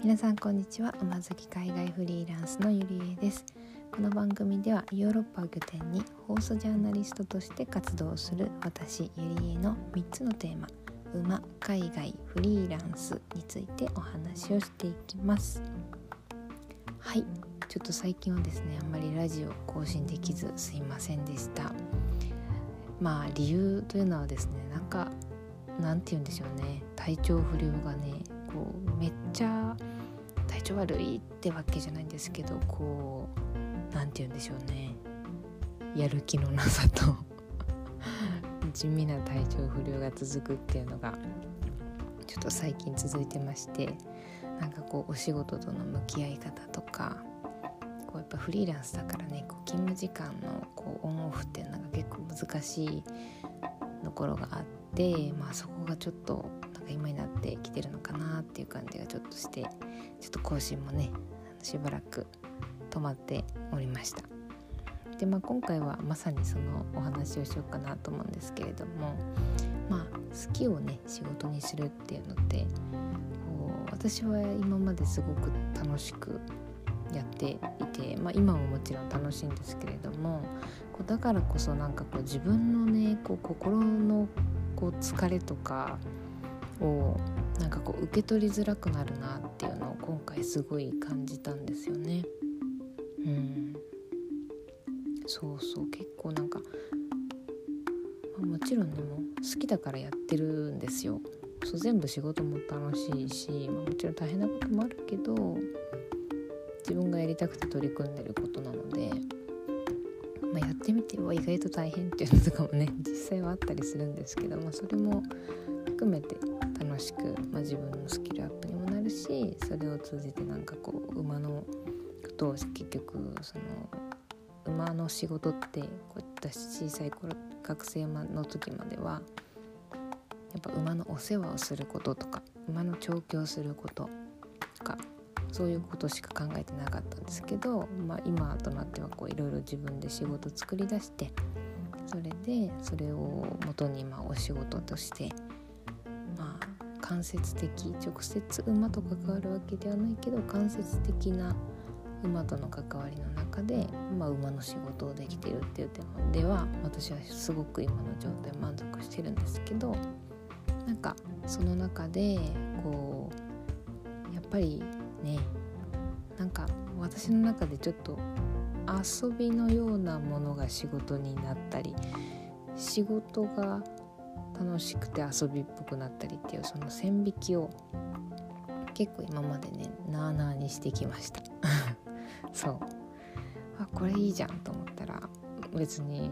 皆さんこんにちは。馬好き海外フリーランスのゆりえです。この番組ではヨーロッパを拠点に放送ジャーナリストとして活動する私ゆりえの3つのテーマ馬海外フリーランスについてお話をしていきます。はい。ちょっと最近はですねあんまりラジオ更新できずすいませんでした。まあ理由というのはですねなんかなんて言うんでしょうね。体調不良がねこうめっちゃ体調悪いってわけじゃないんですけどこう何て言うんでしょうね。やる気のなさと 地味な体調不良が続くっていうのがちょっと最近続いてましてなんかこうお仕事との向き合い方とかこうやっぱフリーランスだからねこう勤務時間のこうオンオフっていうのが結構難しいところがあって、まあ、そこがちょっとなんか今になってきてるのかなっていう感じがちょっとしてちょっと更新もねしばらく止まっておりました。でまあ、今回はまさにそのお話をしようかなと思うんですけれどもまあ好きをね仕事にするっていうのってこう私は今まですごく楽しくやっていて、まあ、今ももちろん楽しいんですけれどもこうだからこそなんかこう自分のねこう心のこう疲れとか受け取りづらくなるなっていうのを今回すごい感じたんですよね。うん、そうそう結構なんか、まあ、もちろんでも好きだからやってるんですよ。そう全部仕事も楽しいし、まあ、もちろん大変なこともあるけど自分がやりたくて取り組んでることなので、まあ、やってみては意外と大変っていうのとかもね実際はあったりするんですけど、まあ、それも含めて楽しく、まあ、自分のスキルアップにもなるしそれを通じてなんかこう馬のことを結局その馬の仕事ってこう私小さい頃学生の時まではやっぱ馬のお世話をすることとか馬の調教することとかそういうことしか考えてなかったんですけど、まあ、今となってはいろいろ自分で仕事作り出してそれでそれを元にまお仕事として間接的直接馬と関わるわけではないけど間接的な馬との関わりの中で、まあ、馬の仕事をできてるっていう点では私はすごく今の状態満足してるんですけどなんかその中でこうやっぱりねなんか私の中でちょっと遊びのようなものが仕事になったり仕事が楽しくて遊びっぽくなったりっていうその線引きを結構今までねなあなあにしてきました。そう。あこれいいじゃんと思ったら別に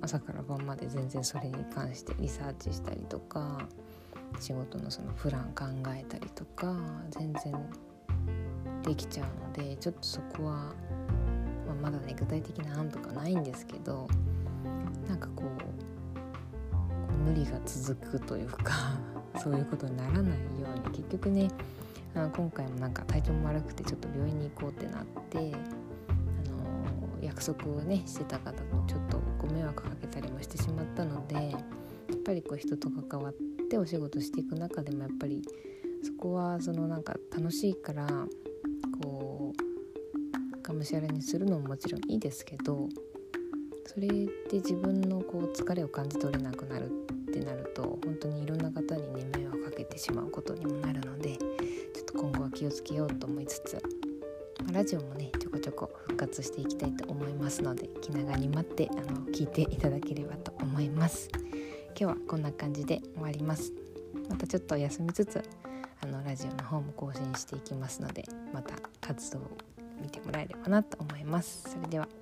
朝から晩まで全然それに関してリサーチしたりとか仕事のそのプラン考えたりとか全然できちゃうのでちょっとそこは、まあ、まだね具体的な案とかないんですけどなんかこう無理が続くというか そういうことにならないように結局ねあ今回もなんか体調も悪くてちょっと病院に行こうってなってあの約束をねしてた方とちょっとご迷惑かけたりもしてしまったのでやっぱりこう人と関わってお仕事していく中でもやっぱりそこはそのなんか楽しいからこうがむしゃらにするのももちろんいいですけどそれで自分のこう疲れを感じ取れなくなるってなると本当にいろんな方にね迷惑かけてしまうことにもなるのでちょっと今後は気をつけようと思いつつラジオもねちょこちょこ復活していきたいと思いますので気長に待ってあの聞いていただければと思います。今日はこんな感じで終わります。またちょっと休みつつあのラジオの方も更新していきますのでまた活動を見てもらえればなと思います。それでは。